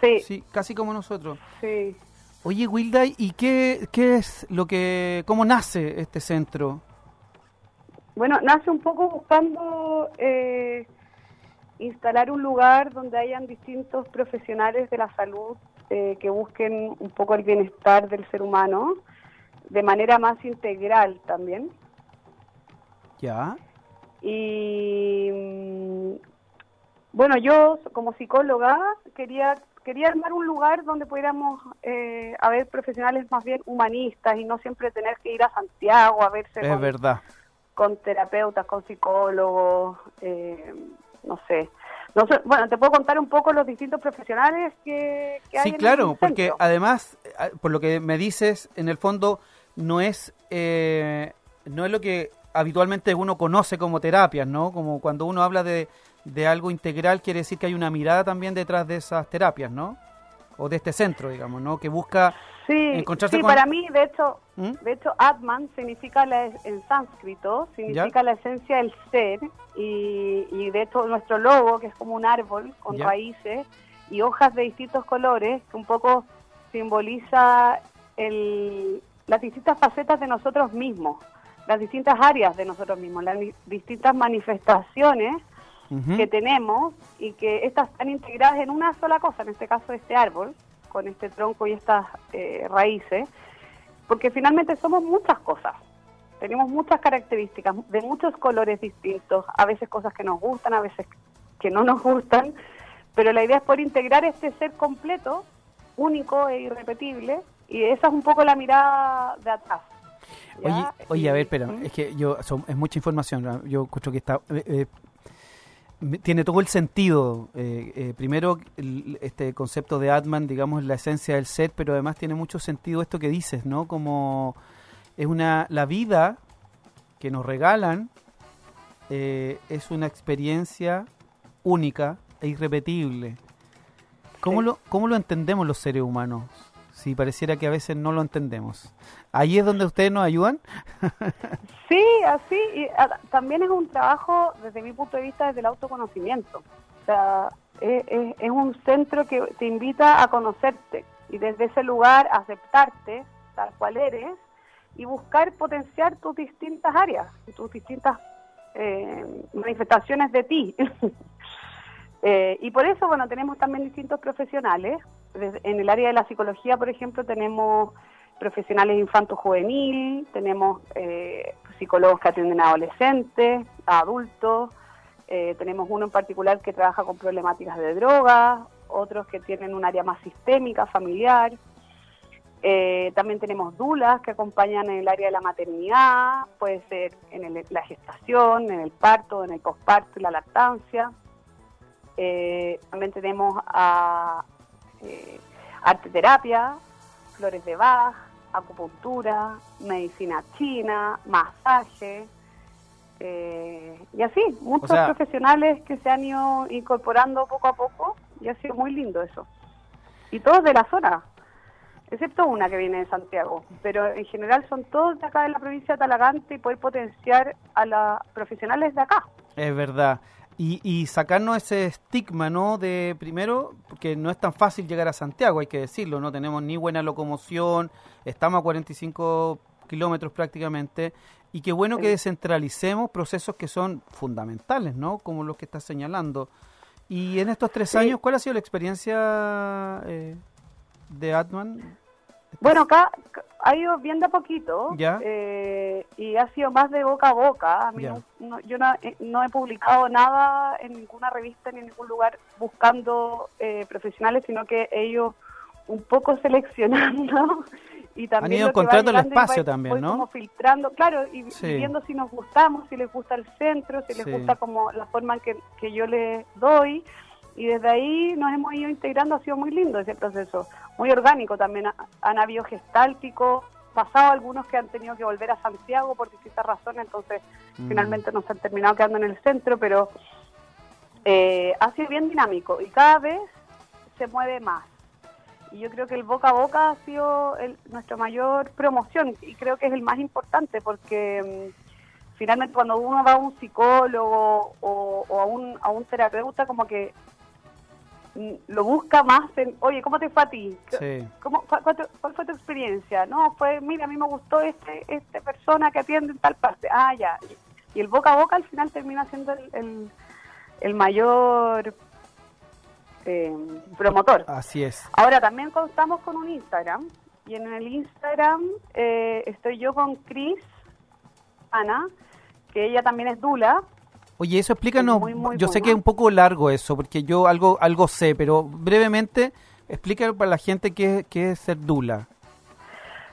G: Sí.
C: Sí, casi como nosotros.
G: Sí.
C: Oye, Wilda, ¿y qué, qué es lo que, cómo nace este centro?
G: Bueno, nace un poco buscando eh, instalar un lugar donde hayan distintos profesionales de la salud eh, que busquen un poco el bienestar del ser humano de manera más integral también.
C: Ya.
G: Y mm, bueno, yo como psicóloga quería quería armar un lugar donde pudiéramos eh, haber profesionales más bien humanistas y no siempre tener que ir a Santiago a verse
C: Es
G: con,
C: verdad.
G: con terapeutas, con psicólogos, eh, no sé. No sé, bueno, te puedo contar un poco los distintos profesionales que, que hay
C: Sí, claro, porque además, por lo que me dices, en el fondo no es eh, no es lo que habitualmente uno conoce como terapias, ¿no? Como cuando uno habla de, de algo integral, quiere decir que hay una mirada también detrás de esas terapias, ¿no? O de este centro, digamos, ¿no? Que busca
G: Sí,
C: encontrarse
G: sí
C: con-
G: para mí, de hecho,
C: ¿Mm?
G: de hecho, Atman significa la, en sánscrito, significa la esencia del ser, y, y de hecho nuestro logo, que es como un árbol con
C: Ya.
G: raíces y hojas de distintos colores, que un poco simboliza el, las distintas facetas de nosotros mismos, las distintas áreas de nosotros mismos, las di- distintas manifestaciones Que tenemos y que estas están integradas en una sola cosa, en este caso este árbol, con este tronco y estas eh, raíces, porque finalmente somos muchas cosas, tenemos muchas características de muchos colores distintos, a veces cosas que nos gustan, a veces que no nos gustan, pero la idea es poder integrar este ser completo, único e irrepetible, y esa es un poco la mirada de atrás.
C: Oye,
G: ¿ya?
C: oye, a ver, espera,
G: ¿Mm?
C: es que yo son- es mucha información. Yo escucho que está eh, eh, tiene todo el sentido. eh, eh, primero, el- este concepto de Atman, digamos, la esencia del set, pero además tiene mucho sentido esto que dices, ¿no? Como es una la vida que nos regalan eh, es una experiencia única e irrepetible. ¿Cómo,
G: Sí.
C: lo, ¿Cómo lo entendemos los seres humanos? Si pareciera que a veces no lo entendemos. ¿Ahí es donde ustedes nos ayudan?
G: Sí, así. Y también es un trabajo, desde mi punto de vista, desde el autoconocimiento. O sea, es un centro que te invita a conocerte y desde ese lugar aceptarte tal cual eres y buscar potenciar tus distintas áreas, tus distintas eh, manifestaciones de ti. Eh, y por eso, bueno, tenemos también distintos profesionales. En el área de la psicología, por ejemplo, tenemos profesionales infanto-juvenil, tenemos eh, psicólogos que atienden a adolescentes, a adultos, eh, tenemos uno en particular que trabaja con problemáticas de drogas, otros que tienen un área más sistémica, familiar. Eh, también tenemos dulas que acompañan en el área de la maternidad, puede ser en el- la gestación, en el parto, en el posparto y la lactancia. También tenemos a eh, arte terapia, flores de Bach, acupuntura, medicina china, masaje, eh, y así, muchos
C: O sea-
G: profesionales que se han ido incorporando poco a poco y ha sido muy lindo eso. Y todos de la zona, excepto una que viene de Santiago, pero en general son todos de acá de la provincia de Talagante y poder potenciar a los profesionales de acá.
C: Es verdad. Y, y sacarnos ese estigma, ¿no? De primero, porque no es tan fácil llegar a Santiago, hay que decirlo, no tenemos ni buena locomoción, estamos a 45 kilómetros prácticamente, y qué bueno que descentralicemos procesos que son fundamentales, ¿no? Como los que estás señalando. Y en estos tres
G: Sí.
C: años, ¿cuál ha sido la experiencia eh, de Atman?
G: Bueno, acá ha ido bien de a poquito
C: Ya.
G: eh, y ha sido más de boca a boca. A mí no- no- yo no, eh, no he publicado nada en ninguna revista ni en ningún lugar buscando eh, profesionales, sino que ellos un poco seleccionando y también
C: ido
G: que va
C: encontrando el espacio también,
G: voy
C: ¿no?
G: como filtrando, claro, y,
C: Sí.
G: viendo si nos gustamos, si les gusta el centro, si les
C: Sí.
G: gusta como la forma en que, que yo les doy y desde ahí nos hemos ido integrando, ha sido muy lindo ese proceso, muy orgánico también, ha- han habido gestálticos, pasado algunos que han tenido que volver a Santiago por distintas razones, entonces
C: Mm.
G: finalmente nos han terminado quedando en el centro, pero eh, ha sido bien dinámico y cada vez se mueve más. Y yo creo que el boca a boca ha sido el- nuestra mayor promoción y creo que es el más importante porque mm, finalmente cuando uno va a un psicólogo o, o a, un, a un terapeuta como que lo busca más en, oye, ¿cómo te fue a ti?
C: Sí.
G: ¿Cómo, cuál, cuál te- cuál fue tu experiencia? No, fue, mira, a mí me gustó este, este persona que atiende en tal parte. Ah, ya. Y el boca a boca al final termina siendo el, el, el mayor eh, promotor.
C: Así es.
G: Ahora también contamos con un Instagram y en el Instagram eh, estoy yo con Cris, Ana, que ella también es Dula.
C: Oye, eso explícanos,
G: Muy, muy
C: yo sé que es un poco largo eso, porque yo algo algo sé, pero brevemente explica para la gente qué, qué es ser dula.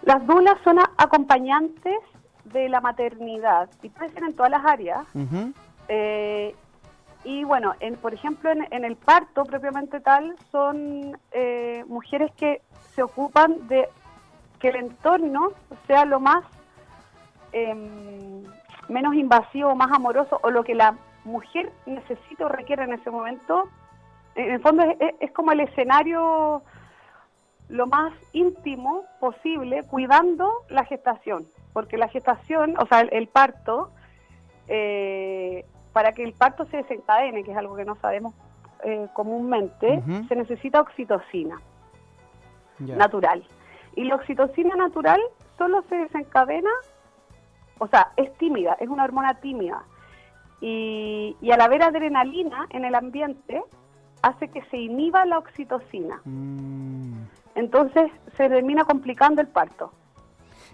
G: Las dulas son acompañantes de la maternidad y puede ser en todas las áreas. Eh, y bueno, en, por ejemplo, en, en el parto propiamente tal, son eh, mujeres que se ocupan de que el entorno sea lo más em, menos invasivo, más amoroso, o lo que la mujer necesita o requiere en ese momento. En el fondo es, es- es como el escenario lo más íntimo posible, cuidando la gestación, porque la gestación, o sea, el, el parto, eh, para que el parto se desencadene, que es algo que no sabemos eh, comúnmente, se necesita oxitocina natural. Y la oxitocina natural solo se desencadena, o sea, es tímida, es una hormona tímida. Y, y al haber adrenalina en el ambiente, hace que se inhiba la oxitocina.
C: Mm.
G: Entonces se termina complicando el parto.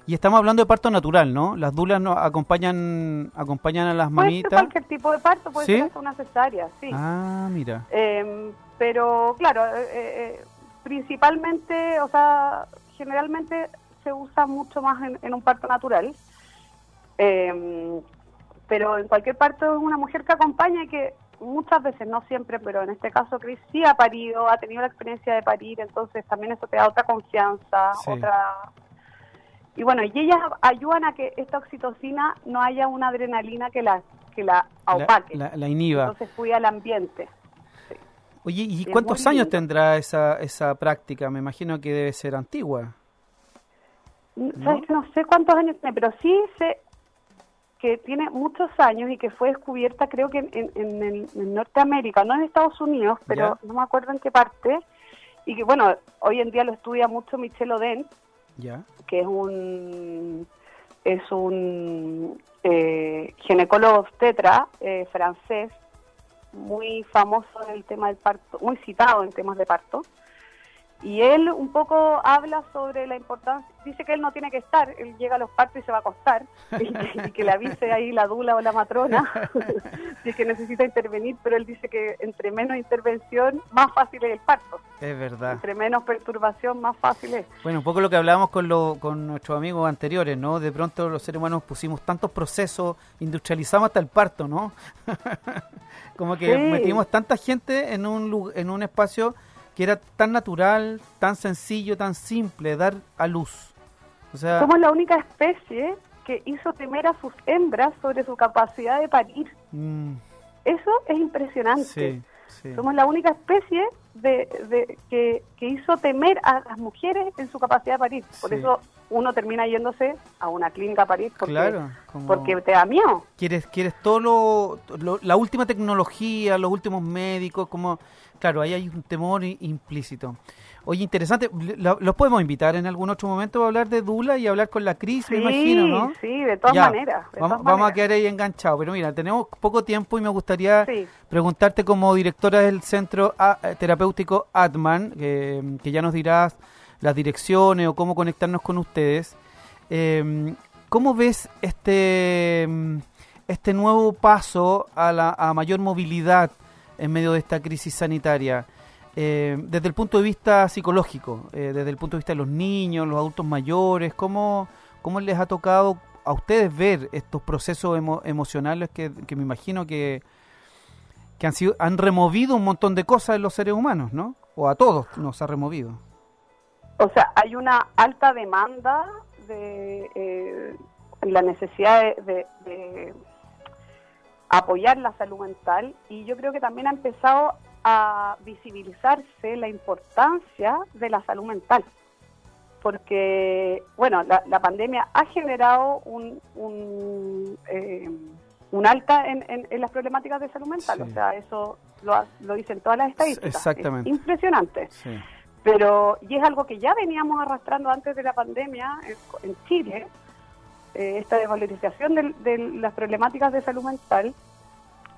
C: Y estamos hablando de parto natural, ¿no? Las dulas no acompañan acompañan a las
G: Puede ser
C: mamitas.
G: cualquier tipo de parto, puede
C: ¿Sí?
G: ser hasta una cesárea, sí.
C: Ah, mira.
G: Eh, pero claro, eh, eh, principalmente, o sea, generalmente se usa mucho más en, en un parto natural. Eh, pero en cualquier parto es una mujer que acompaña y que muchas veces, no siempre, pero en este caso Cris sí ha parido, ha tenido la experiencia de parir, entonces también eso te da otra confianza,
C: Sí.
G: otra... Y bueno, y ellas ayudan a que esta oxitocina no haya una adrenalina que la que la opaque.
C: La, la, inhiba.
G: Entonces cuida el ambiente.
C: Oye, ¿y cuántos años tendrá esa, esa práctica? Me imagino que debe ser antigua.
G: ¿No? no sé cuántos años tiene, pero sí sé que tiene muchos años y que fue descubierta creo que en, en, Norteamérica, no en Estados Unidos, pero no me acuerdo en qué parte, y que bueno, hoy en día lo estudia mucho Michel Oden,
C: ya.
G: que es un es un eh, ginecólogo obstetra eh, francés muy famoso en el tema del parto, muy citado en temas de parto, y él un poco habla sobre la importancia, dice que él no tiene que estar, él llega a los partos y se va a acostar, y, que le avise ahí la dula o la matrona si es que necesita intervenir, pero él dice que entre menos intervención, más fácil es el parto.
C: Es verdad.
G: Entre menos perturbación, más fácil es.
C: Bueno, un poco lo que hablábamos con, lo, con nuestros amigos anteriores, ¿no? De pronto los seres humanos pusimos tantos procesos, industrializamos hasta el parto, ¿no? Como que metimos tanta gente en un, en un espacio que era tan natural, tan sencillo, tan simple, dar a luz. O sea,
G: Somos la única especie que hizo temer a sus hembras sobre su capacidad de parir. Mm. Eso es impresionante. Somos la única especie de, que, hizo temer a las mujeres en su capacidad de parir. Por eso uno termina yéndose a una clínica a parir porque, porque te da miedo.
C: Quieres, quieres todo lo, la última tecnología, los últimos médicos, como Claro, ahí hay un temor implícito. Oye, interesante. ¿Los podemos invitar en algún otro momento a hablar de Dula y hablar con la Cris, me imagino, ¿no?
G: Sí, de todas maneras.
C: vamos, a quedar ahí enganchados. Pero mira, tenemos poco tiempo y me gustaría preguntarte como directora del Centro eh, Terapéutico Atman, que ya nos dirás las direcciones o cómo conectarnos con ustedes. Em, ¿Cómo ves este, este nuevo paso a, la, a mayor movilidad en medio de esta crisis sanitaria. Eh, desde el punto de vista psicológico, eh, desde el punto de vista de los niños, los adultos mayores, ¿cómo, cómo les ha tocado a ustedes ver estos procesos emocionales que, me imagino que, que han, sido, han removido un montón de cosas en los seres humanos, ¿no? O a todos nos ha removido.
G: O sea, hay una alta demanda de eh, la necesidad de apoyar la salud mental y yo creo que también ha empezado a visibilizarse la importancia de la salud mental. Porque, bueno, la, pandemia ha generado un, un, eh, alta en, las problemáticas de salud mental. O sea, eso lo, lo, dicen todas las estadísticas.
C: Exactamente.
G: impresionante. Pero, y es algo que ya veníamos arrastrando antes de la pandemia en Chile, eh, esta desvalorización de, las problemáticas de salud mental,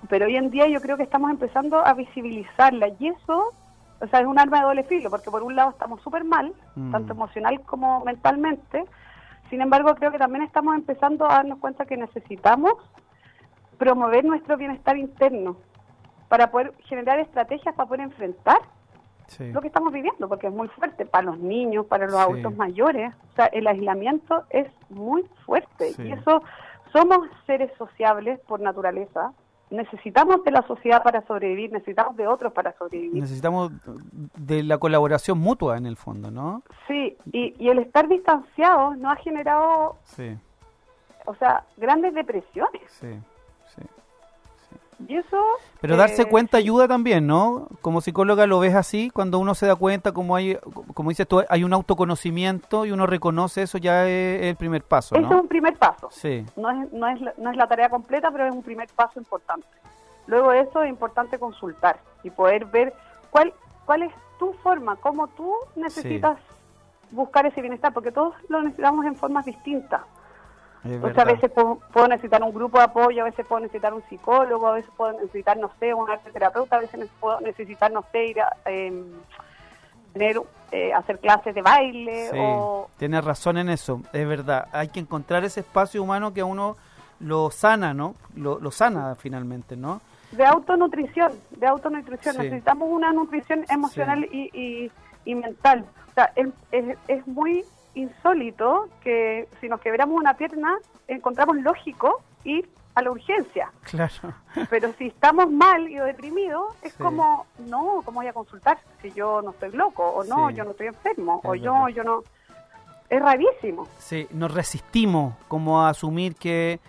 G: pero hoy en día yo creo que estamos empezando a visibilizarla y eso, o sea, es un arma de doble filo, porque por un lado estamos súper mal, mm. tanto emocional como mentalmente, sin embargo creo que también estamos empezando a darnos cuenta que necesitamos promover nuestro bienestar interno para poder generar estrategias para poder enfrentar lo que estamos viviendo, porque es muy fuerte para los niños, para los adultos mayores. O sea, el aislamiento es muy fuerte y eso somos seres sociables por naturaleza. Necesitamos de la sociedad para sobrevivir, necesitamos de otros para sobrevivir.
C: Necesitamos de la colaboración mutua en el fondo, ¿no?
G: Sí, y, y el estar distanciados nos ha generado, o sea, grandes depresiones.
C: Sí.
G: Y eso...
C: Pero darse eh, cuenta ayuda también, ¿no? Como psicóloga lo ves así, cuando uno se da cuenta, como hay, como dices tú, hay un autoconocimiento y uno reconoce eso, ya es el primer paso,
G: ¿no? Eso es un primer paso.
C: Sí.
G: No es, no, es la, no es la tarea completa, pero es un primer paso importante. Luego de eso es importante consultar y poder ver cuál, cuál es tu forma, cómo tú necesitas buscar ese bienestar, porque todos lo necesitamos en formas distintas o sea, a veces puedo, necesitar un grupo de apoyo, a veces puedo necesitar un psicólogo, a veces puedo necesitar, no sé, un arte terapeuta, a veces puedo necesitar, no sé, ir a em, tener, eh, hacer clases de baile.
C: Sí, tienes razón en eso, es verdad. Hay que encontrar ese espacio humano que a uno lo sana, ¿no? Lo, lo sana finalmente, ¿no?
G: De autonutrición, de autonutrición. Necesitamos una nutrición emocional y, y, y, mental. O sea, es, es, es muy insólito que si nos quebramos una pierna, encontramos lógico ir a la urgencia.
C: Claro.
G: Pero si estamos mal y deprimidos, es como, no, ¿cómo voy a consultar si yo no estoy loco? O no, yo no estoy enfermo, o yo, yo no... es rarísimo.
C: Sí, nos resistimos como a asumir que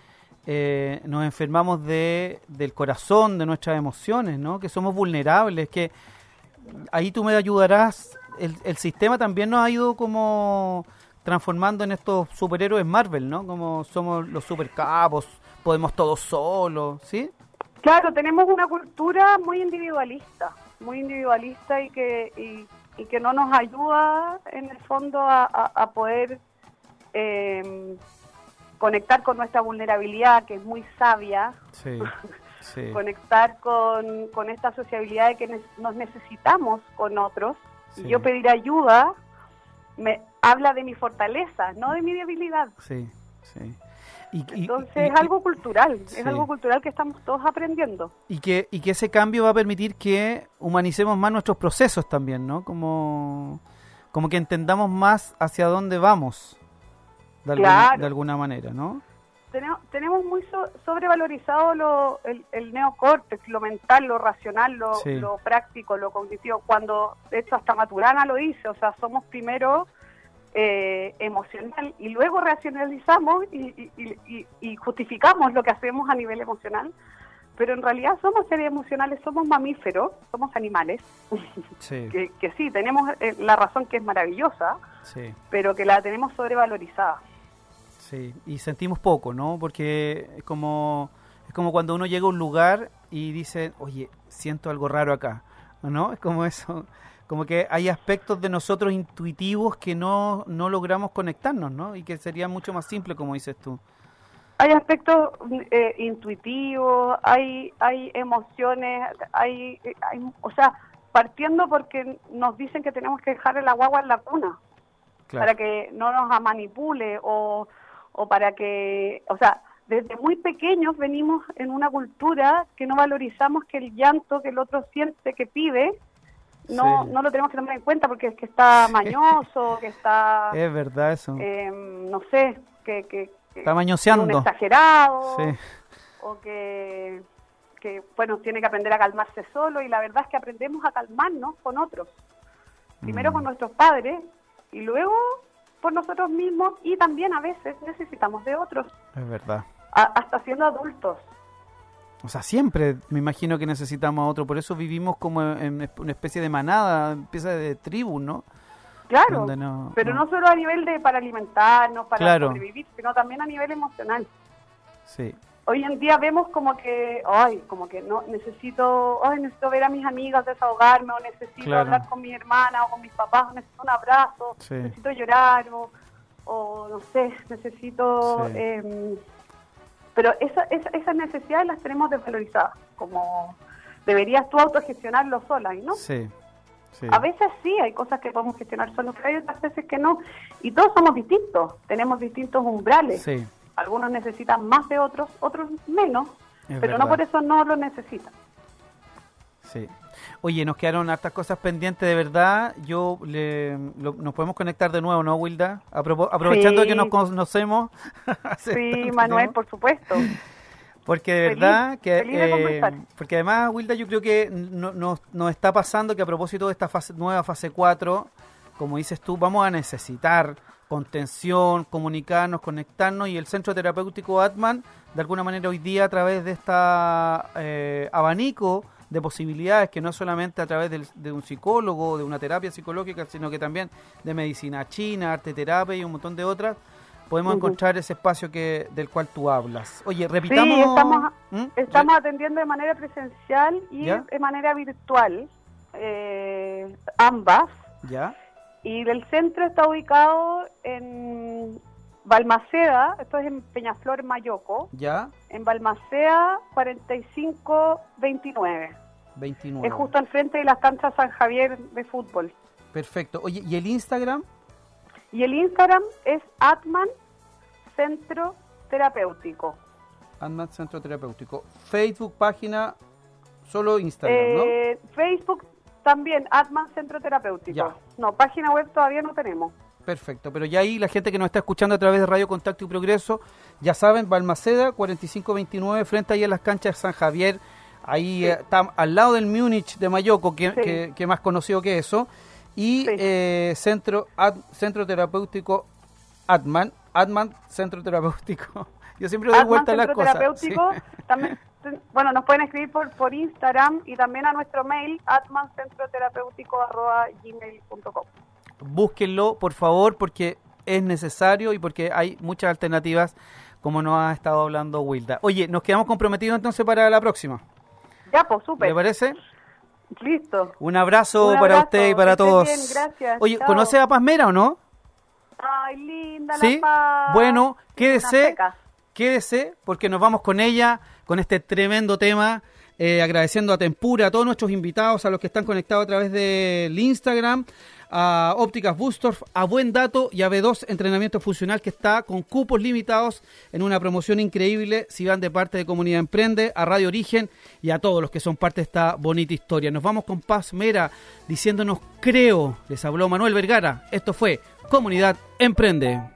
C: eh, nos enfermamos de, del corazón, de nuestras emociones, ¿no? Que somos vulnerables, que ahí tú me ayudarás. El, el sistema también nos ha ido como transformando en estos superhéroes Marvel, ¿no? Como somos los supercapos, podemos todos solos, ¿sí?
G: Claro, tenemos una cultura muy individualista, muy individualista y que, y, y que no nos ayuda en el fondo a, a- a poder eh, conectar con nuestra vulnerabilidad, que es muy sabia,
C: Sí, sí.
G: conectar con, con esta sociabilidad de que nos necesitamos con otros.
C: Sí.
G: Y yo pedir ayuda me habla de mi fortaleza, no de mi debilidad.
C: Sí, sí. Y, y-
G: Entonces
C: y-
G: es algo cultural,
C: Sí.
G: es algo cultural que estamos todos aprendiendo.
C: y que, y que ese cambio va a permitir que humanicemos más nuestros procesos también, ¿no? Como, como que entendamos más hacia dónde vamos, de alguna, de alguna manera, ¿no?
G: Tenemos, tenemos muy so- sobrevalorizado lo, el, el neocórtex, lo mental, lo racional, lo,
C: Sí.
G: lo práctico, lo cognitivo, cuando de hecho hasta Maturana lo dice, o sea, somos primero eh, emocional y luego racionalizamos y, y- y- y- y justificamos lo que hacemos a nivel emocional, pero en realidad somos seres emocionales, somos mamíferos, somos animales,
C: Sí,
G: que, que sí, tenemos eh, la razón que es maravillosa,
C: sí,
G: pero que la tenemos sobrevalorizada.
C: Sí. Y sentimos poco, ¿no? Porque es como, es como cuando uno llega a un lugar y dice, oye, siento algo raro acá, ¿no? Es como eso, como que hay aspectos de nosotros intuitivos que no, no logramos conectarnos, ¿no? Y que sería mucho más simple, como dices tú.
G: Hay aspectos eh, intuitivos, hay hay emociones, hay, hay- o sea, partiendo porque nos dicen que tenemos que dejar la guagua en la cuna
C: Claro.
G: para que no nos manipule o, o para que, o sea, desde muy pequeños venimos en una cultura que no valorizamos que el llanto que el otro siente, que pide, no,
C: Sí.
G: no lo tenemos que tomar en cuenta porque es que está mañoso, que está,
C: Es verdad eso.
G: eh, no sé, que, que, que
C: Está
G: un
C: mañoseando.
G: exagerado
C: Sí.
G: o que, que, bueno, tiene que aprender a calmarse solo y la verdad es que aprendemos a calmarnos con otros. Primero
C: Mm.
G: con nuestros padres y luego por nosotros mismos y también a veces necesitamos de otros,
C: Es verdad.
G: a- hasta siendo adultos.
C: O sea, siempre me imagino que necesitamos a otro. Por eso vivimos como en una especie de manada, empieza de tribu, ¿no?
G: Claro,
C: no-
G: pero
C: no.
G: no solo a nivel de para alimentarnos, para
C: Claro.
G: sobrevivir, sino también a nivel emocional.
C: Sí.
G: Hoy en día vemos como que, ay, como que no necesito, ay, necesito ver a mis amigas desahogarme o necesito
C: Claro.
G: hablar con mi hermana o con mis papás, o necesito un abrazo,
C: Sí.
G: necesito llorar o, o no sé, necesito,
C: Sí.
G: em, pero esa, esa, esas necesidades las tenemos desvalorizadas, como deberías tú autogestionarlo sola y no.
C: Sí. sí.
G: A veces sí, hay cosas que podemos gestionar solos, pero hay otras veces que no. Y todos somos distintos, tenemos distintos umbrales.
C: Sí.
G: Algunos necesitan más de otros, otros menos,
C: Es
G: pero
C: verdad.
G: no por eso no lo necesitan.
C: Sí. Oye, nos quedaron hartas cosas pendientes, de verdad. Yo le, lo- nos podemos conectar de nuevo, ¿no, Wilda? Aprovechando
G: Sí.
C: que nos conocemos.
G: Sí, Manuel, por supuesto.
C: Porque de
G: Feliz,
C: verdad que
G: de
C: eh, porque además Wilda yo creo que no- no- nos está pasando que a propósito de esta fase, nueva fase 4, como dices tú, vamos a necesitar contención, comunicarnos, conectarnos y el centro terapéutico Atman de alguna manera hoy día a través de esta eh, abanico de posibilidades que no es solamente a través del- de un psicólogo, de una terapia psicológica, sino que también de medicina china, arte terapia y un montón de otras, podemos encontrar ese espacio que del cual tú hablas. Oye, repitamos.
G: Sí, estamos,
C: ¿Mm?
G: estamos atendiendo de manera presencial y
C: ¿Ya?
G: de manera virtual, eh, ambas.
C: Ya,
G: Y el centro está ubicado en Balmaceda, esto es en Peñaflor, Mayoco,
C: ya,
G: en Balmaceda 4529.
C: 29.
G: Es justo al frente de las canchas San Javier de fútbol.
C: Perfecto. Oye, ¿y el Instagram?
G: Y el Instagram es Atman Centro Terapéutico.
C: Admat Centro Terapéutico. Facebook, página, solo Instagram,
G: Eh, Facebook también, Atman Centro Terapéutico.
C: Ya.
G: No, página web todavía no tenemos.
C: Perfecto. Pero ya ahí la gente que nos está escuchando a través de Radio Contacto y Progreso, ya saben, Balmaceda, 4529, frente ahí a las canchas de San Javier. Ahí eh, está al lado del Múnich de Mayoco, que,
G: Sí.
C: que- que más conocido que eso. Y
G: Sí.
C: eh, centro, Ad- centro Terapéutico
H: Atman, Atman Centro Terapéutico. Yo siempre doy vuelta a las cosas.
G: Terapéutico, también, bueno, nos pueden escribir por, por Instagram y también a nuestro mail atmancentroterapéutico.gmail.com
H: Búsquenlo, por favor, porque es necesario y porque hay muchas alternativas, como nos ha estado hablando Wilda. Oye, nos quedamos comprometidos entonces para la próxima.
G: Ya, pues, súper.
H: ¿Le parece?
G: Listo.
H: Un abrazo, para usted y para todos.
G: Bien, gracias.
H: Oye,
G: Chao.
H: ¿conoce a Paz Mera o no?
G: Ay, linda
H: ¿Sí?
G: la paz.
H: Bueno, quédese, quédese, porque nos vamos con ella, con este tremendo tema, eh, agradeciendo a Tempura, a todos nuestros invitados, a los que están conectados a través del Instagram, a Ópticas Bustorf, a Buen Dato y a B2 Entrenamiento Funcional, que está con cupos limitados en una promoción increíble, si van de parte de Comunidad Emprende, a Radio Origen y a todos los que son parte de esta bonita historia. Nos vamos con Paz Mera, diciéndonos creo, les habló Manuel Vergara, esto fue Comunidad Emprende.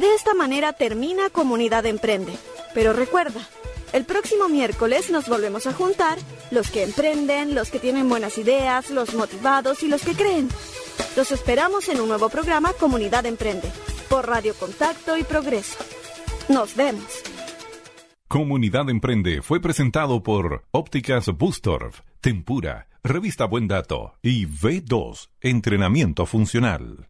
B: De esta manera termina Comunidad Emprende. Pero recuerda, el próximo miércoles nos volvemos a juntar los que emprenden, los que tienen buenas ideas, los motivados y los que creen. Los esperamos en un nuevo programa Comunidad Emprende por Radio Contacto y Progreso. Nos vemos.
A: Comunidad Emprende fue presentado por Ópticas Bustorf, Tempura, Revista Buen Dato y V2 Entrenamiento Funcional.